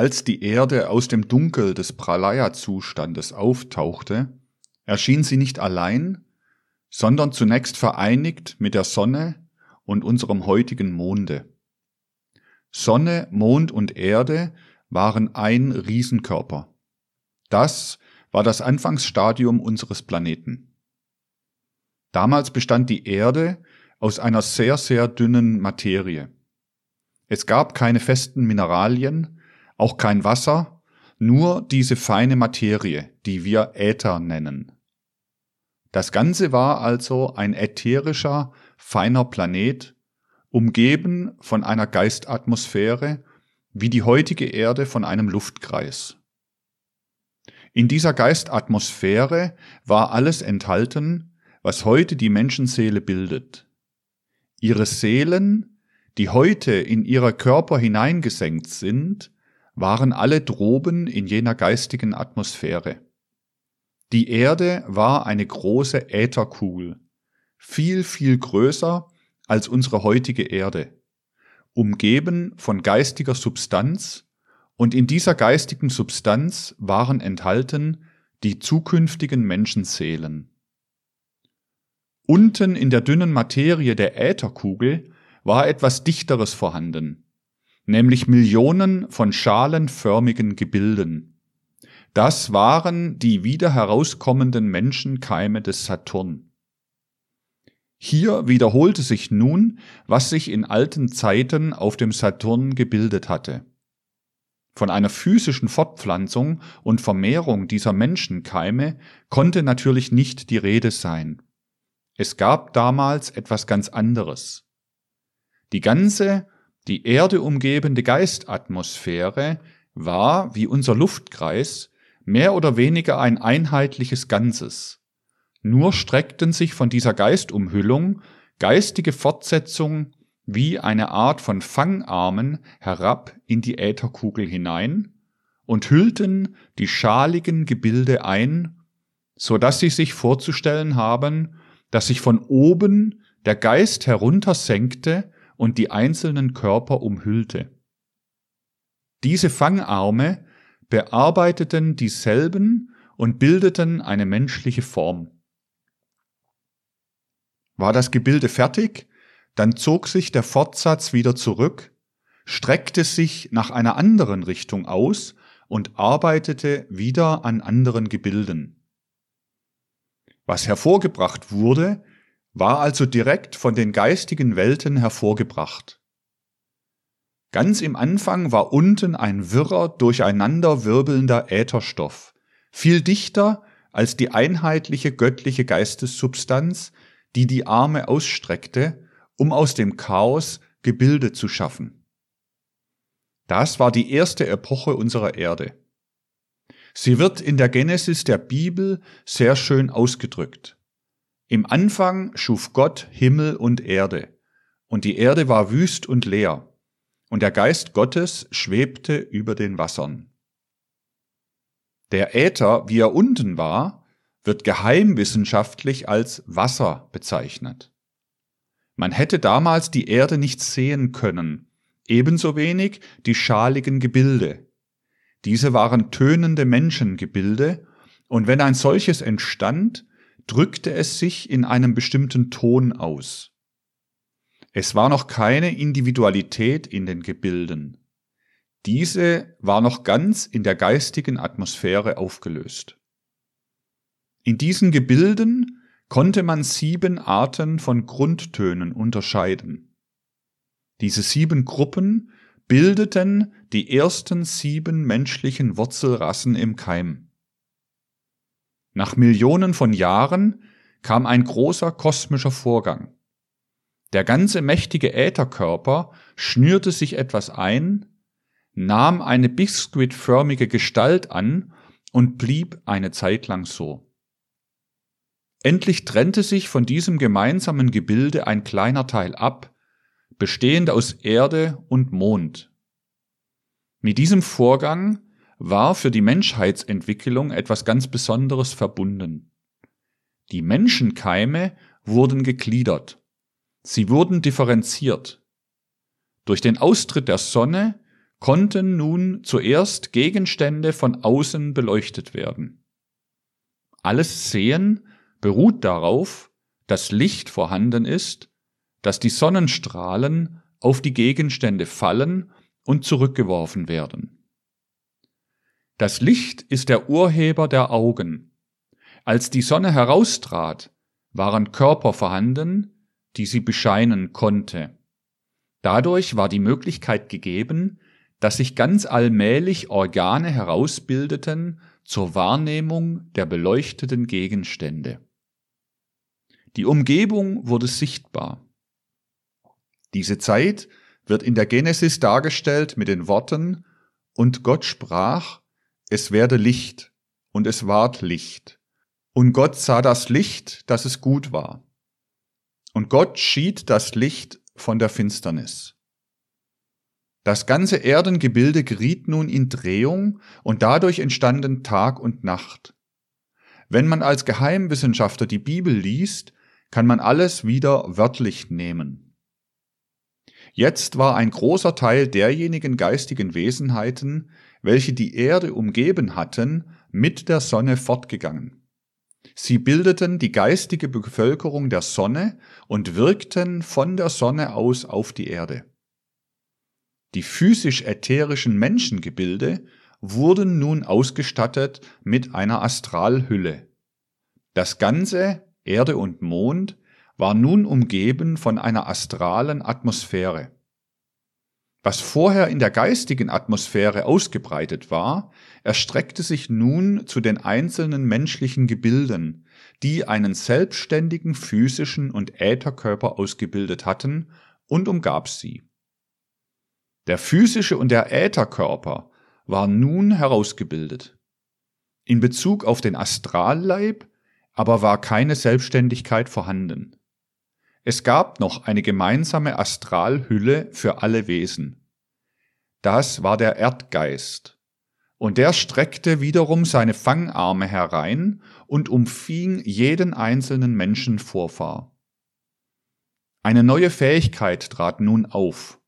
Als die Erde aus dem Dunkel des Pralaya-Zustandes auftauchte, erschien sie nicht allein, sondern zunächst vereinigt mit der Sonne und unserem heutigen Monde. Sonne, Mond und Erde waren ein Riesenkörper. Das war das Anfangsstadium unseres Planeten. Damals bestand die Erde aus einer sehr, sehr dünnen Materie. Es gab keine festen Mineralien, auch kein Wasser, nur diese feine Materie, die wir Äther nennen. Das Ganze war also ein ätherischer, feiner Planet, umgeben von einer Geistatmosphäre, wie die heutige Erde von einem Luftkreis. In dieser Geistatmosphäre war alles enthalten, was heute die Menschenseele bildet. Ihre Seelen, die heute in ihre Körper hineingesenkt sind, waren alle droben in jener geistigen Atmosphäre. Die Erde war eine große Ätherkugel, viel, viel größer als unsere heutige Erde, umgeben von geistiger Substanz, und in dieser geistigen Substanz waren enthalten die zukünftigen Menschenseelen. Unten in der dünnen Materie der Ätherkugel war etwas Dichteres vorhanden, nämlich Millionen von schalenförmigen Gebilden. Das waren die wieder herauskommenden Menschenkeime des Saturn. Hier wiederholte sich nun, was sich in alten Zeiten auf dem Saturn gebildet hatte. Von einer physischen Fortpflanzung und Vermehrung dieser Menschenkeime konnte natürlich nicht die Rede sein. Es gab damals etwas ganz anderes. Die ganze, die Erde umgebende Geistatmosphäre war, wie unser Luftkreis, mehr oder weniger ein einheitliches Ganzes. Nur streckten sich von dieser Geistumhüllung geistige Fortsetzungen wie eine Art von Fangarmen herab in die Ätherkugel hinein und hüllten die schaligen Gebilde ein, so dass sie sich vorzustellen haben, dass sich von oben der Geist heruntersenkte und die einzelnen Körper umhüllte. Diese Fangarme bearbeiteten dieselben und bildeten eine menschliche Form. War das Gebilde fertig, dann zog sich der Fortsatz wieder zurück, streckte sich nach einer anderen Richtung aus und arbeitete wieder an anderen Gebilden. Was hervorgebracht wurde, war also direkt von den geistigen Welten hervorgebracht. Ganz im Anfang war unten ein wirrer, durcheinander wirbelnder Ätherstoff, viel dichter als die einheitliche göttliche Geistessubstanz, die die Arme ausstreckte, um aus dem Chaos Gebilde zu schaffen. Das war die erste Epoche unserer Erde. Sie wird in der Genesis der Bibel sehr schön ausgedrückt. Im Anfang schuf Gott Himmel und Erde, und die Erde war wüst und leer und der Geist Gottes schwebte über den Wassern. Der Äther, wie er unten war, wird geheimwissenschaftlich als Wasser bezeichnet. Man hätte damals die Erde nicht sehen können, ebenso wenig die schaligen Gebilde. Diese waren tönende Menschengebilde, und wenn ein solches entstand, drückte es sich in einem bestimmten Ton aus. Es war noch keine Individualität in den Gebilden. Diese war noch ganz in der geistigen Atmosphäre aufgelöst. In diesen Gebilden konnte man sieben Arten von Grundtönen unterscheiden. Diese sieben Gruppen bildeten die ersten sieben menschlichen Wurzelrassen im Keim. Nach Millionen von Jahren kam ein großer kosmischer Vorgang. Der ganze mächtige Ätherkörper schnürte sich etwas ein, nahm eine biskuitförmige Gestalt an und blieb eine Zeit lang so. Endlich trennte sich von diesem gemeinsamen Gebilde ein kleiner Teil ab, bestehend aus Erde und Mond. Mit diesem Vorgang war für die Menschheitsentwicklung etwas ganz Besonderes verbunden. Die Menschenkeime wurden gegliedert. Sie wurden differenziert. Durch den Austritt der Sonne konnten nun zuerst Gegenstände von außen beleuchtet werden. Alles Sehen beruht darauf, dass Licht vorhanden ist, dass die Sonnenstrahlen auf die Gegenstände fallen und zurückgeworfen werden. Das Licht ist der Urheber der Augen. Als die Sonne heraustrat, waren Körper vorhanden, die sie bescheinen konnte. Dadurch war die Möglichkeit gegeben, dass sich ganz allmählich Organe herausbildeten zur Wahrnehmung der beleuchteten Gegenstände. Die Umgebung wurde sichtbar. Diese Zeit wird in der Genesis dargestellt mit den Worten Und Gott sprach, es werde Licht, und es ward Licht. Und Gott sah das Licht, dass es gut war. Und Gott schied das Licht von der Finsternis. Das ganze Erdengebilde geriet nun in Drehung und dadurch entstanden Tag und Nacht. Wenn man als Geheimwissenschaftler die Bibel liest, kann man alles wieder wörtlich nehmen. Jetzt war ein großer Teil derjenigen geistigen Wesenheiten, welche die Erde umgeben hatten, mit der Sonne fortgegangen. Sie bildeten die geistige Bevölkerung der Sonne und wirkten von der Sonne aus auf die Erde. Die physisch-ätherischen Menschengebilde wurden nun ausgestattet mit einer Astralhülle. Das Ganze, Erde und Mond, war nun umgeben von einer astralen Atmosphäre. Was vorher in der geistigen Atmosphäre ausgebreitet war, erstreckte sich nun zu den einzelnen menschlichen Gebilden, die einen selbstständigen physischen und Ätherkörper ausgebildet hatten und umgab sie. Der physische und der Ätherkörper waren nun herausgebildet. In Bezug auf den Astralleib aber war keine Selbstständigkeit vorhanden. Es gab noch eine gemeinsame Astralhülle für alle Wesen. Das war der Erdgeist, und der streckte wiederum seine Fangarme herein und umfing jeden einzelnen Menschen Vorfahr. Eine neue Fähigkeit trat nun auf.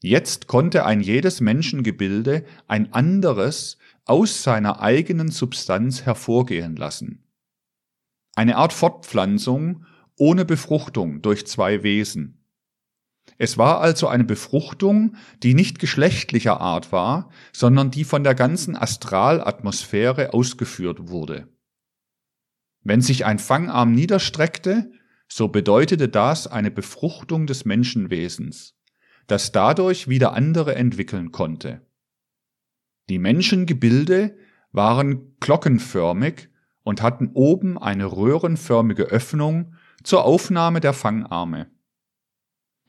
Jetzt konnte ein jedes Menschengebilde ein anderes aus seiner eigenen Substanz hervorgehen lassen. Eine Art Fortpflanzung ohne Befruchtung durch zwei Wesen. Es war also eine Befruchtung, die nicht geschlechtlicher Art war, sondern die von der ganzen Astralatmosphäre ausgeführt wurde. Wenn sich ein Fangarm niederstreckte, so bedeutete das eine Befruchtung des Menschenwesens das dadurch wieder andere entwickeln konnte. Die Menschengebilde waren glockenförmig und hatten oben eine röhrenförmige Öffnung zur Aufnahme der Fangarme.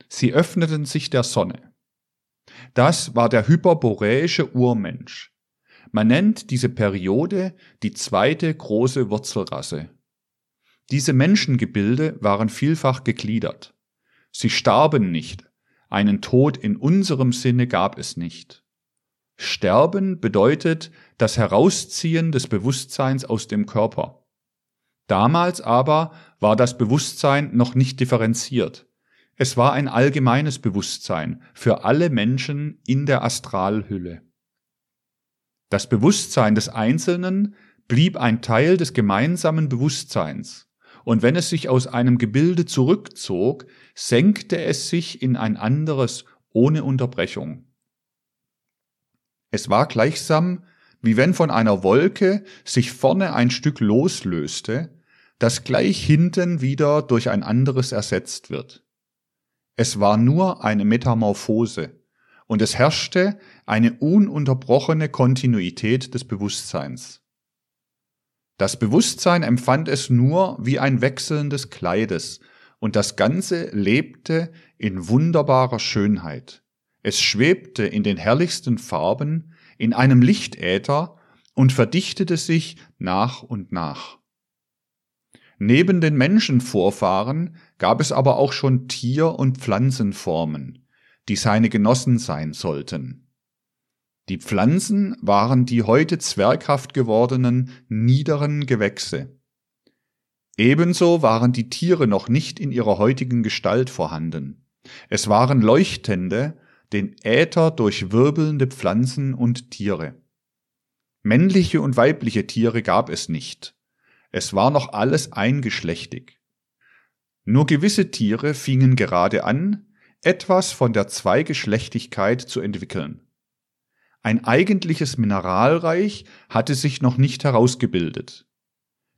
Sie öffneten sich der Sonne. Das war der hyperboräische Urmensch. Man nennt diese Periode die zweite große Wurzelrasse. Diese Menschengebilde waren vielfach gegliedert. Sie starben nicht, einen Tod in unserem Sinne gab es nicht. Sterben bedeutet das Herausziehen des Bewusstseins aus dem Körper. Damals aber war das Bewusstsein noch nicht differenziert. Es war ein allgemeines Bewusstsein für alle Menschen in der Astralhülle. Das Bewusstsein des Einzelnen blieb ein Teil des gemeinsamen Bewusstseins und wenn es sich aus einem Gebilde zurückzog, senkte es sich in ein anderes ohne Unterbrechung. Es war gleichsam, wie wenn von einer Wolke sich vorne ein Stück loslöste, das gleich hinten wieder durch ein anderes ersetzt wird. Es war nur eine Metamorphose, und es herrschte eine ununterbrochene Kontinuität des Bewusstseins. Das Bewusstsein empfand es nur wie ein Wechseln des Kleides, und das Ganze lebte in wunderbarer Schönheit. Es schwebte in den herrlichsten Farben, in einem Lichtäther und verdichtete sich nach und nach. Neben den Menschenvorfahren gab es aber auch schon Tier- und Pflanzenformen, die seine Genossen sein sollten. Die Pflanzen waren die heute zwerghaft gewordenen niederen Gewächse. Ebenso waren die Tiere noch nicht in ihrer heutigen Gestalt vorhanden. Es waren leuchtende, den Äther durchwirbelnde Pflanzen und Tiere. Männliche und weibliche Tiere gab es nicht. Es war noch alles eingeschlechtig. Nur gewisse Tiere fingen gerade an, etwas von der Zweigeschlechtigkeit zu entwickeln. Ein eigentliches Mineralreich hatte sich noch nicht herausgebildet.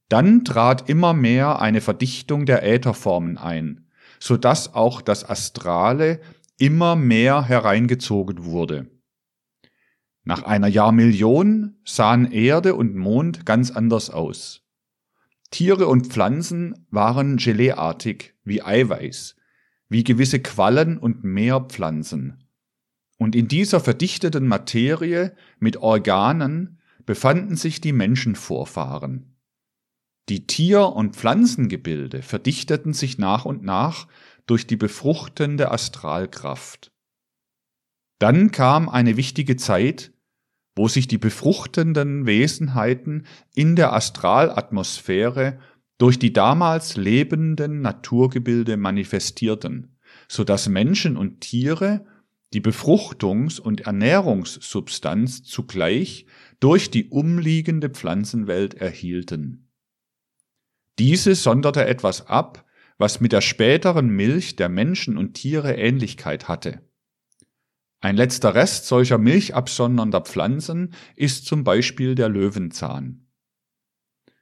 Dann trat immer mehr eine Verdichtung der Ätherformen ein, so dass auch das Astrale immer mehr hereingezogen wurde. Nach einer Jahrmillion sahen Erde und Mond ganz anders aus. Tiere und Pflanzen waren geleeartig wie Eiweiß, wie gewisse Quallen und Meerpflanzen. Und in dieser verdichteten Materie mit Organen befanden sich die Menschenvorfahren. Die Tier- und Pflanzengebilde verdichteten sich nach und nach durch die befruchtende Astralkraft. Dann kam eine wichtige Zeit, wo sich die befruchtenden Wesenheiten in der Astralatmosphäre durch die damals lebenden Naturgebilde manifestierten, so dass Menschen und Tiere die Befruchtungs- und Ernährungssubstanz zugleich durch die umliegende Pflanzenwelt erhielten. Diese sonderte etwas ab, was mit der späteren Milch der Menschen und Tiere Ähnlichkeit hatte. Ein letzter Rest solcher milchabsondernder Pflanzen ist zum Beispiel der Löwenzahn.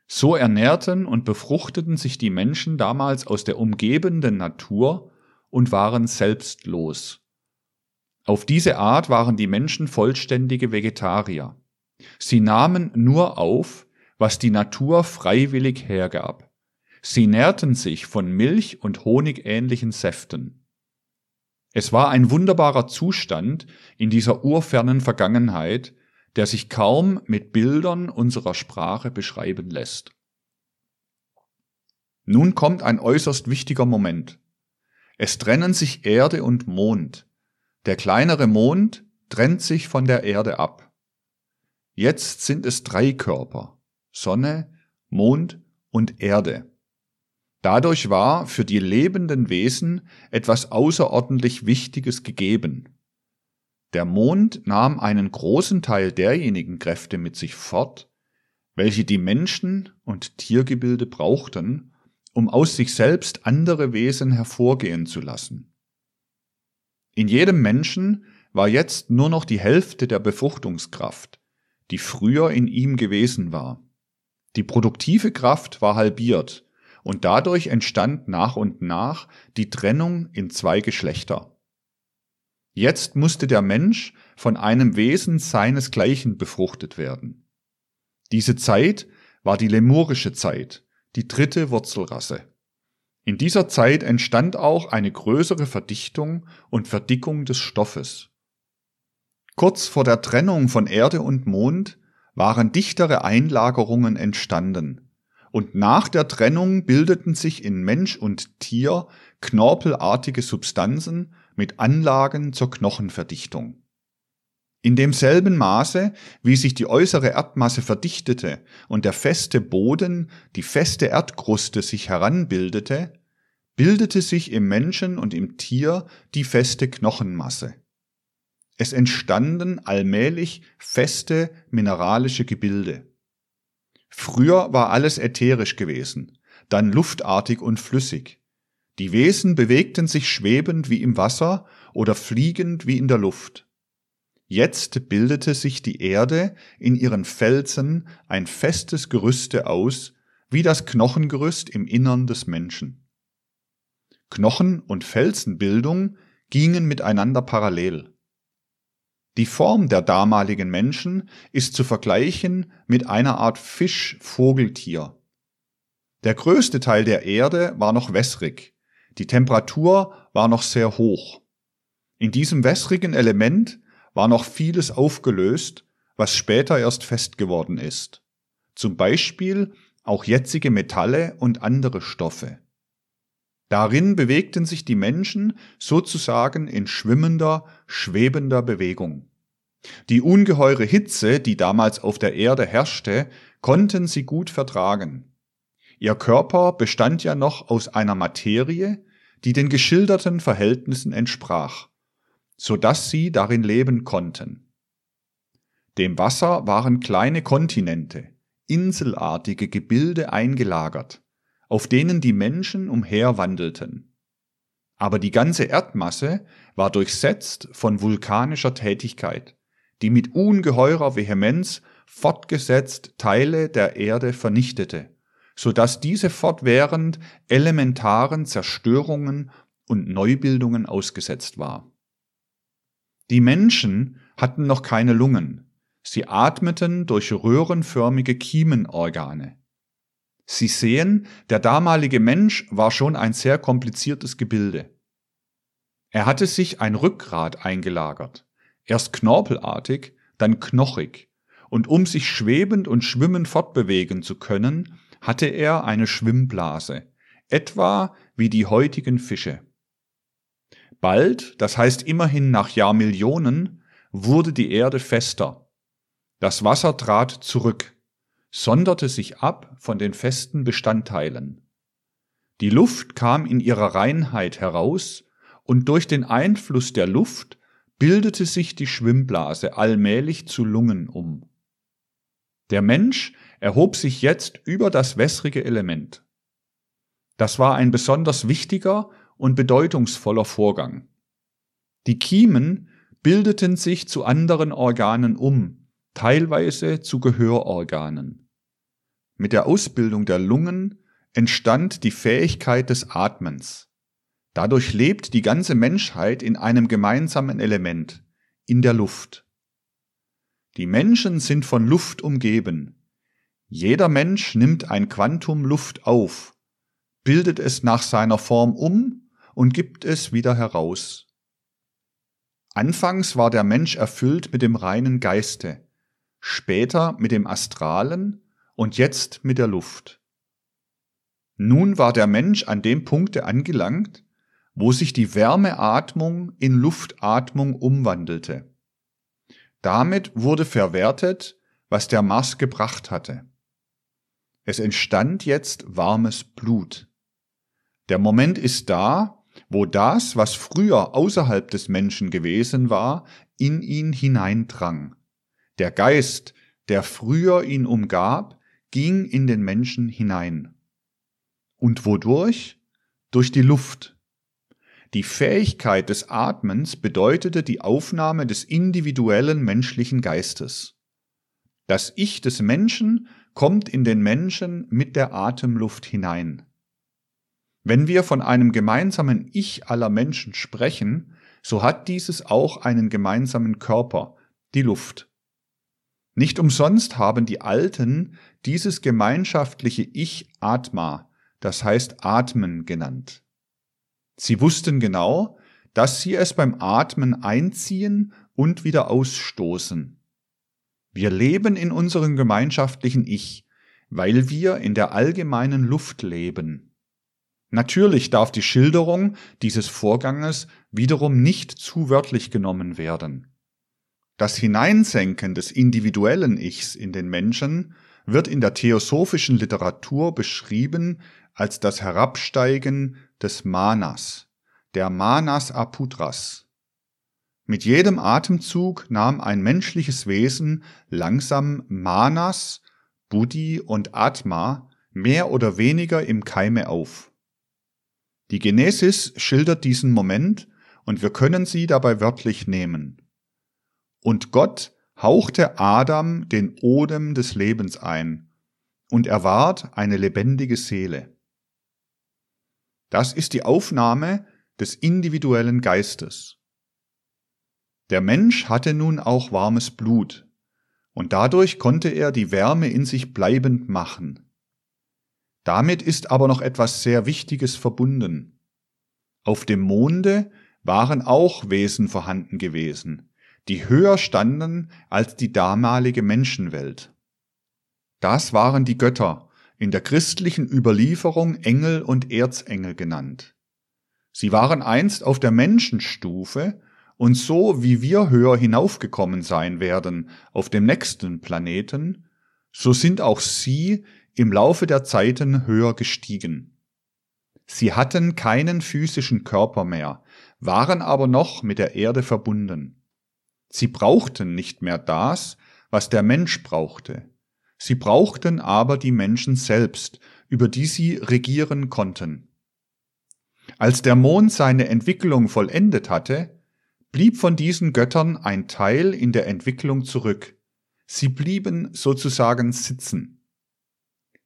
So ernährten und befruchteten sich die Menschen damals aus der umgebenden Natur und waren selbstlos. Auf diese Art waren die Menschen vollständige Vegetarier. Sie nahmen nur auf, was die Natur freiwillig hergab. Sie nährten sich von Milch und honigähnlichen Säften. Es war ein wunderbarer Zustand in dieser urfernen Vergangenheit, der sich kaum mit Bildern unserer Sprache beschreiben lässt. Nun kommt ein äußerst wichtiger Moment. Es trennen sich Erde und Mond. Der kleinere Mond trennt sich von der Erde ab. Jetzt sind es drei Körper Sonne, Mond und Erde. Dadurch war für die lebenden Wesen etwas außerordentlich Wichtiges gegeben. Der Mond nahm einen großen Teil derjenigen Kräfte mit sich fort, welche die Menschen und Tiergebilde brauchten, um aus sich selbst andere Wesen hervorgehen zu lassen. In jedem Menschen war jetzt nur noch die Hälfte der Befruchtungskraft, die früher in ihm gewesen war. Die produktive Kraft war halbiert, und dadurch entstand nach und nach die Trennung in zwei Geschlechter. Jetzt musste der Mensch von einem Wesen seinesgleichen befruchtet werden. Diese Zeit war die lemurische Zeit, die dritte Wurzelrasse. In dieser Zeit entstand auch eine größere Verdichtung und Verdickung des Stoffes. Kurz vor der Trennung von Erde und Mond waren dichtere Einlagerungen entstanden, und nach der Trennung bildeten sich in Mensch und Tier knorpelartige Substanzen mit Anlagen zur Knochenverdichtung. In demselben Maße, wie sich die äußere Erdmasse verdichtete und der feste Boden, die feste Erdkruste sich heranbildete, bildete sich im Menschen und im Tier die feste Knochenmasse. Es entstanden allmählich feste mineralische Gebilde. Früher war alles ätherisch gewesen, dann luftartig und flüssig. Die Wesen bewegten sich schwebend wie im Wasser oder fliegend wie in der Luft. Jetzt bildete sich die Erde in ihren Felsen ein festes Gerüste aus, wie das Knochengerüst im Innern des Menschen. Knochen- und Felsenbildung gingen miteinander parallel. Die Form der damaligen Menschen ist zu vergleichen mit einer Art Fisch-Vogeltier. Der größte Teil der Erde war noch wässrig, die Temperatur war noch sehr hoch. In diesem wässrigen Element war noch vieles aufgelöst, was später erst fest geworden ist. Zum Beispiel auch jetzige Metalle und andere Stoffe. Darin bewegten sich die Menschen sozusagen in schwimmender, schwebender Bewegung. Die ungeheure Hitze, die damals auf der Erde herrschte, konnten sie gut vertragen. Ihr Körper bestand ja noch aus einer Materie, die den geschilderten Verhältnissen entsprach, so dass sie darin leben konnten. Dem Wasser waren kleine Kontinente, inselartige Gebilde eingelagert, auf denen die Menschen umherwandelten. Aber die ganze Erdmasse war durchsetzt von vulkanischer Tätigkeit, die mit ungeheurer Vehemenz fortgesetzt Teile der Erde vernichtete, so dass diese fortwährend elementaren Zerstörungen und Neubildungen ausgesetzt war. Die Menschen hatten noch keine Lungen, sie atmeten durch röhrenförmige Kiemenorgane. Sie sehen, der damalige Mensch war schon ein sehr kompliziertes Gebilde. Er hatte sich ein Rückgrat eingelagert, erst knorpelartig, dann knochig, und um sich schwebend und schwimmend fortbewegen zu können, hatte er eine Schwimmblase, etwa wie die heutigen Fische. Bald, das heißt immerhin nach Jahrmillionen, wurde die Erde fester. Das Wasser trat zurück, sonderte sich ab von den festen Bestandteilen. Die Luft kam in ihrer Reinheit heraus, und durch den Einfluss der Luft bildete sich die Schwimmblase allmählich zu Lungen um. Der Mensch erhob sich jetzt über das wässrige Element. Das war ein besonders wichtiger und bedeutungsvoller Vorgang. Die Kiemen bildeten sich zu anderen Organen um, teilweise zu Gehörorganen. Mit der Ausbildung der Lungen entstand die Fähigkeit des Atmens. Dadurch lebt die ganze Menschheit in einem gemeinsamen Element, in der Luft. Die Menschen sind von Luft umgeben. Jeder Mensch nimmt ein Quantum Luft auf, bildet es nach seiner Form um und gibt es wieder heraus. Anfangs war der Mensch erfüllt mit dem reinen Geiste, später mit dem Astralen und jetzt mit der Luft. Nun war der Mensch an dem Punkte angelangt, wo sich die Wärmeatmung in Luftatmung umwandelte. Damit wurde verwertet, was der Mars gebracht hatte. Es entstand jetzt warmes Blut. Der Moment ist da, wo das, was früher außerhalb des Menschen gewesen war, in ihn hineindrang. Der Geist, der früher ihn umgab, ging in den Menschen hinein. Und wodurch? Durch die Luft. Die Fähigkeit des Atmens bedeutete die Aufnahme des individuellen menschlichen Geistes. Das Ich des Menschen kommt in den Menschen mit der Atemluft hinein. Wenn wir von einem gemeinsamen Ich aller Menschen sprechen, so hat dieses auch einen gemeinsamen Körper, die Luft. Nicht umsonst haben die Alten dieses gemeinschaftliche Ich Atma, das heißt Atmen genannt. Sie wussten genau, dass sie es beim Atmen einziehen und wieder ausstoßen. Wir leben in unserem gemeinschaftlichen Ich, weil wir in der allgemeinen Luft leben. Natürlich darf die Schilderung dieses Vorganges wiederum nicht zu wörtlich genommen werden. Das Hineinsenken des individuellen Ichs in den Menschen wird in der theosophischen Literatur beschrieben als das Herabsteigen des Manas, der Manas Aputras. Mit jedem Atemzug nahm ein menschliches Wesen langsam Manas, Buddhi und Atma mehr oder weniger im Keime auf. Die Genesis schildert diesen Moment und wir können sie dabei wörtlich nehmen. Und Gott hauchte Adam den Odem des Lebens ein, und er ward eine lebendige Seele. Das ist die Aufnahme des individuellen Geistes. Der Mensch hatte nun auch warmes Blut, und dadurch konnte er die Wärme in sich bleibend machen. Damit ist aber noch etwas sehr Wichtiges verbunden. Auf dem Monde waren auch Wesen vorhanden gewesen, die höher standen als die damalige Menschenwelt. Das waren die Götter, in der christlichen Überlieferung Engel und Erzengel genannt. Sie waren einst auf der Menschenstufe und so wie wir höher hinaufgekommen sein werden auf dem nächsten Planeten, so sind auch sie im Laufe der Zeiten höher gestiegen. Sie hatten keinen physischen Körper mehr, waren aber noch mit der Erde verbunden. Sie brauchten nicht mehr das, was der Mensch brauchte. Sie brauchten aber die Menschen selbst, über die sie regieren konnten. Als der Mond seine Entwicklung vollendet hatte, blieb von diesen Göttern ein Teil in der Entwicklung zurück. Sie blieben sozusagen sitzen.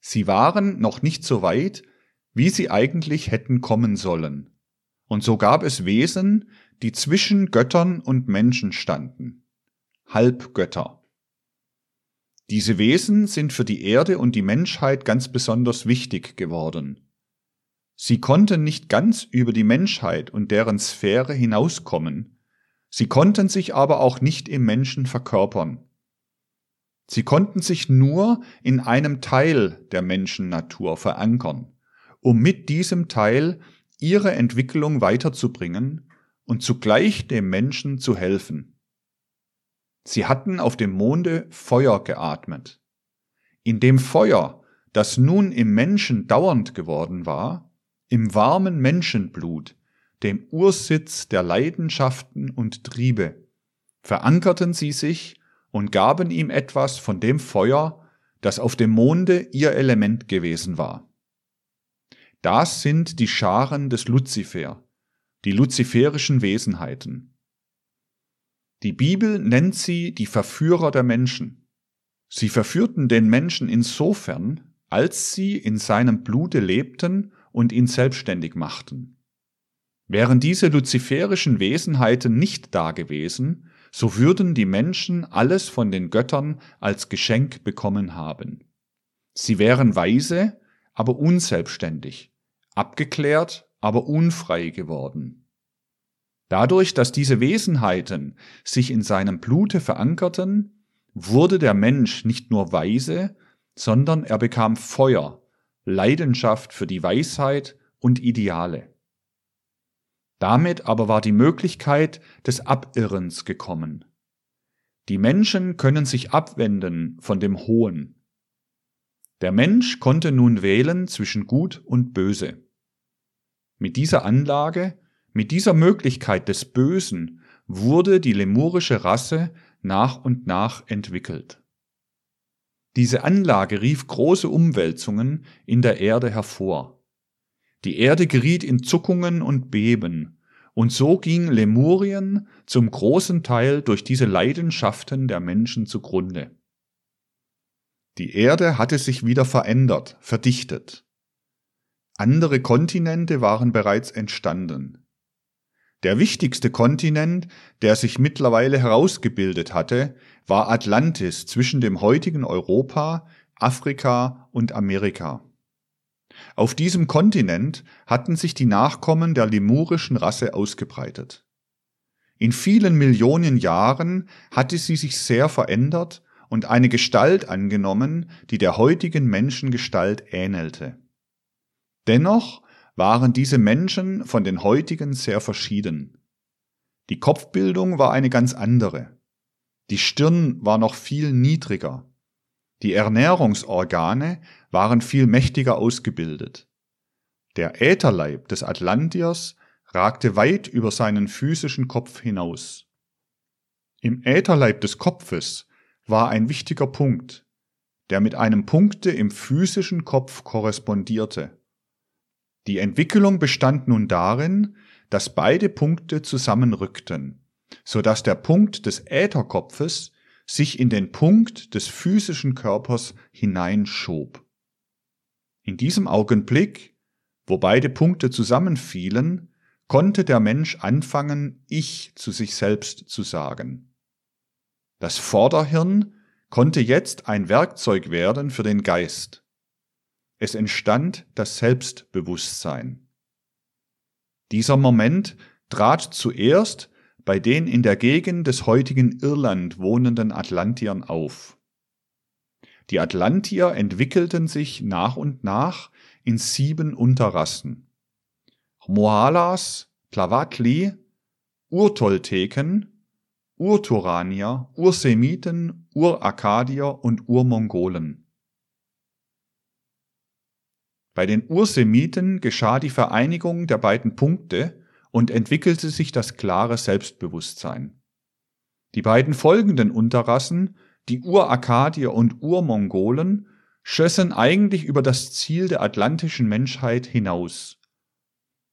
Sie waren noch nicht so weit, wie sie eigentlich hätten kommen sollen. Und so gab es Wesen, die zwischen Göttern und Menschen standen. Halbgötter. Diese Wesen sind für die Erde und die Menschheit ganz besonders wichtig geworden. Sie konnten nicht ganz über die Menschheit und deren Sphäre hinauskommen, sie konnten sich aber auch nicht im Menschen verkörpern. Sie konnten sich nur in einem Teil der Menschennatur verankern, um mit diesem Teil ihre Entwicklung weiterzubringen und zugleich dem Menschen zu helfen. Sie hatten auf dem Monde Feuer geatmet. In dem Feuer, das nun im Menschen dauernd geworden war, im warmen Menschenblut, dem Ursitz der Leidenschaften und Triebe, verankerten sie sich und gaben ihm etwas von dem Feuer, das auf dem Monde ihr Element gewesen war. Das sind die Scharen des Luzifer, die luziferischen Wesenheiten. Die Bibel nennt sie die Verführer der Menschen. Sie verführten den Menschen insofern, als sie in seinem Blute lebten und ihn selbstständig machten. Wären diese luziferischen Wesenheiten nicht dagewesen, so würden die Menschen alles von den Göttern als Geschenk bekommen haben. Sie wären weise, aber unselbstständig, abgeklärt, aber unfrei geworden. Dadurch, dass diese Wesenheiten sich in seinem Blute verankerten, wurde der Mensch nicht nur weise, sondern er bekam Feuer, Leidenschaft für die Weisheit und Ideale. Damit aber war die Möglichkeit des Abirrens gekommen. Die Menschen können sich abwenden von dem Hohen. Der Mensch konnte nun wählen zwischen Gut und Böse. Mit dieser Anlage, mit dieser Möglichkeit des Bösen wurde die lemurische Rasse nach und nach entwickelt. Diese Anlage rief große Umwälzungen in der Erde hervor. Die Erde geriet in Zuckungen und Beben, und so ging Lemurien zum großen Teil durch diese Leidenschaften der Menschen zugrunde. Die Erde hatte sich wieder verändert, verdichtet. Andere Kontinente waren bereits entstanden. Der wichtigste Kontinent, der sich mittlerweile herausgebildet hatte, war Atlantis zwischen dem heutigen Europa, Afrika und Amerika. Auf diesem Kontinent hatten sich die Nachkommen der lemurischen Rasse ausgebreitet. In vielen Millionen Jahren hatte sie sich sehr verändert und eine Gestalt angenommen, die der heutigen Menschengestalt ähnelte. Dennoch waren diese Menschen von den heutigen sehr verschieden. Die Kopfbildung war eine ganz andere. Die Stirn war noch viel niedriger. Die Ernährungsorgane waren viel mächtiger ausgebildet. Der Ätherleib des Atlantiers ragte weit über seinen physischen Kopf hinaus. Im Ätherleib des Kopfes war ein wichtiger Punkt, der mit einem Punkte im physischen Kopf korrespondierte. Die Entwicklung bestand nun darin, dass beide Punkte zusammenrückten, so dass der Punkt des Ätherkopfes sich in den Punkt des physischen Körpers hineinschob. In diesem Augenblick, wo beide Punkte zusammenfielen, konnte der Mensch anfangen, Ich zu sich selbst zu sagen. Das Vorderhirn konnte jetzt ein Werkzeug werden für den Geist. Es entstand das Selbstbewusstsein. Dieser Moment trat zuerst bei den in der Gegend des heutigen Irland wohnenden Atlantiern auf. Die Atlantier entwickelten sich nach und nach in sieben Unterrassen. Mohalas, Tlavatli, Urtolteken, Urturanier, Ursemiten, Urakadier und Urmongolen. Bei den Ursemiten geschah die Vereinigung der beiden Punkte und entwickelte sich das klare Selbstbewusstsein. Die beiden folgenden Unterrassen, die Urakadier und Urmongolen, schössen eigentlich über das Ziel der atlantischen Menschheit hinaus.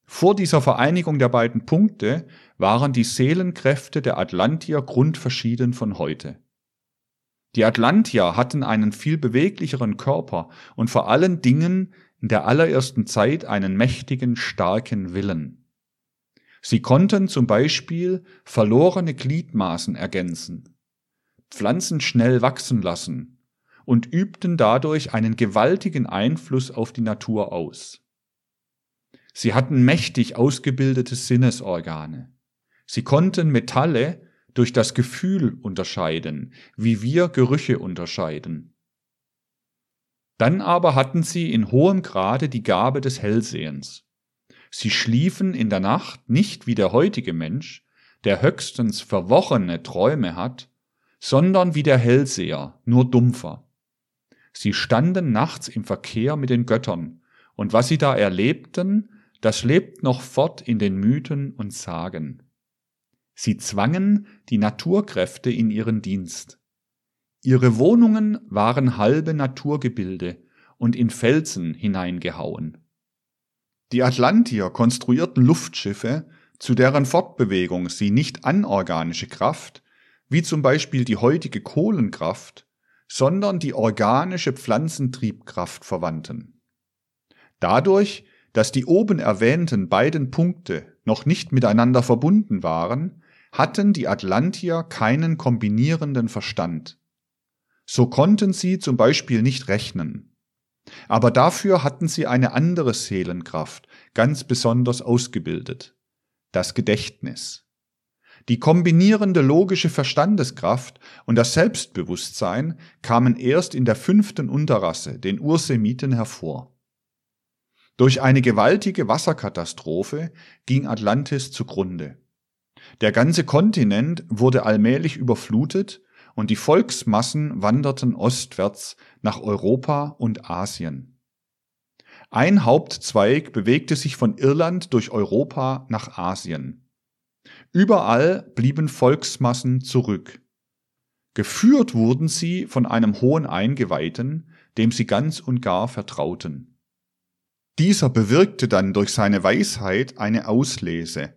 Vor dieser Vereinigung der beiden Punkte waren die Seelenkräfte der Atlantier grundverschieden von heute. Die Atlantier hatten einen viel beweglicheren Körper und vor allen Dingen in der allerersten Zeit einen mächtigen, starken Willen. Sie konnten zum Beispiel verlorene Gliedmaßen ergänzen, Pflanzen schnell wachsen lassen und übten dadurch einen gewaltigen Einfluss auf die Natur aus. Sie hatten mächtig ausgebildete Sinnesorgane. Sie konnten Metalle durch das Gefühl unterscheiden, wie wir Gerüche unterscheiden. Dann aber hatten sie in hohem Grade die Gabe des Hellsehens. Sie schliefen in der Nacht nicht wie der heutige Mensch, der höchstens verworrene Träume hat, sondern wie der Hellseher, nur dumpfer. Sie standen nachts im Verkehr mit den Göttern, und was sie da erlebten, das lebt noch fort in den Mythen und Sagen. Sie zwangen die Naturkräfte in ihren Dienst. Ihre Wohnungen waren halbe Naturgebilde und in Felsen hineingehauen. Die Atlantier konstruierten Luftschiffe, zu deren Fortbewegung sie nicht anorganische Kraft, wie zum Beispiel die heutige Kohlenkraft, sondern die organische Pflanzentriebkraft verwandten. Dadurch, dass die oben erwähnten beiden Punkte noch nicht miteinander verbunden waren, hatten die Atlantier keinen kombinierenden Verstand. So konnten sie zum Beispiel nicht rechnen. Aber dafür hatten sie eine andere Seelenkraft ganz besonders ausgebildet, das Gedächtnis. Die kombinierende logische Verstandeskraft und das Selbstbewusstsein kamen erst in der fünften Unterrasse, den Ursemiten, hervor. Durch eine gewaltige Wasserkatastrophe ging Atlantis zugrunde. Der ganze Kontinent wurde allmählich überflutet und die Volksmassen wanderten ostwärts nach Europa und Asien. Ein Hauptzweig bewegte sich von Irland durch Europa nach Asien. Überall blieben Volksmassen zurück. Geführt wurden sie von einem hohen Eingeweihten, dem sie ganz und gar vertrauten. Dieser bewirkte dann durch seine Weisheit eine Auslese,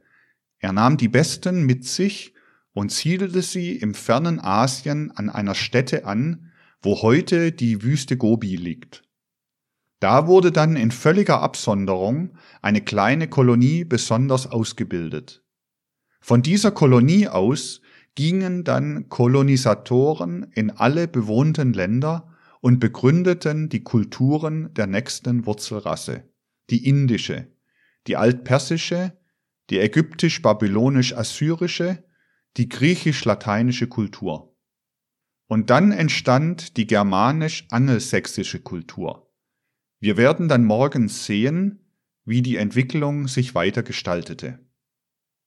er nahm die Besten mit sich und siedelte sie im fernen Asien an einer Stätte an, wo heute die Wüste Gobi liegt. Da wurde dann in völliger Absonderung eine kleine Kolonie besonders ausgebildet. Von dieser Kolonie aus gingen dann Kolonisatoren in alle bewohnten Länder und begründeten die Kulturen der nächsten Wurzelrasse, die indische, die altpersische, die ägyptisch-babylonisch-assyrische, die griechisch-lateinische Kultur. Und dann entstand die germanisch-angelsächsische Kultur. Wir werden dann morgen sehen, wie die Entwicklung sich weiter gestaltete.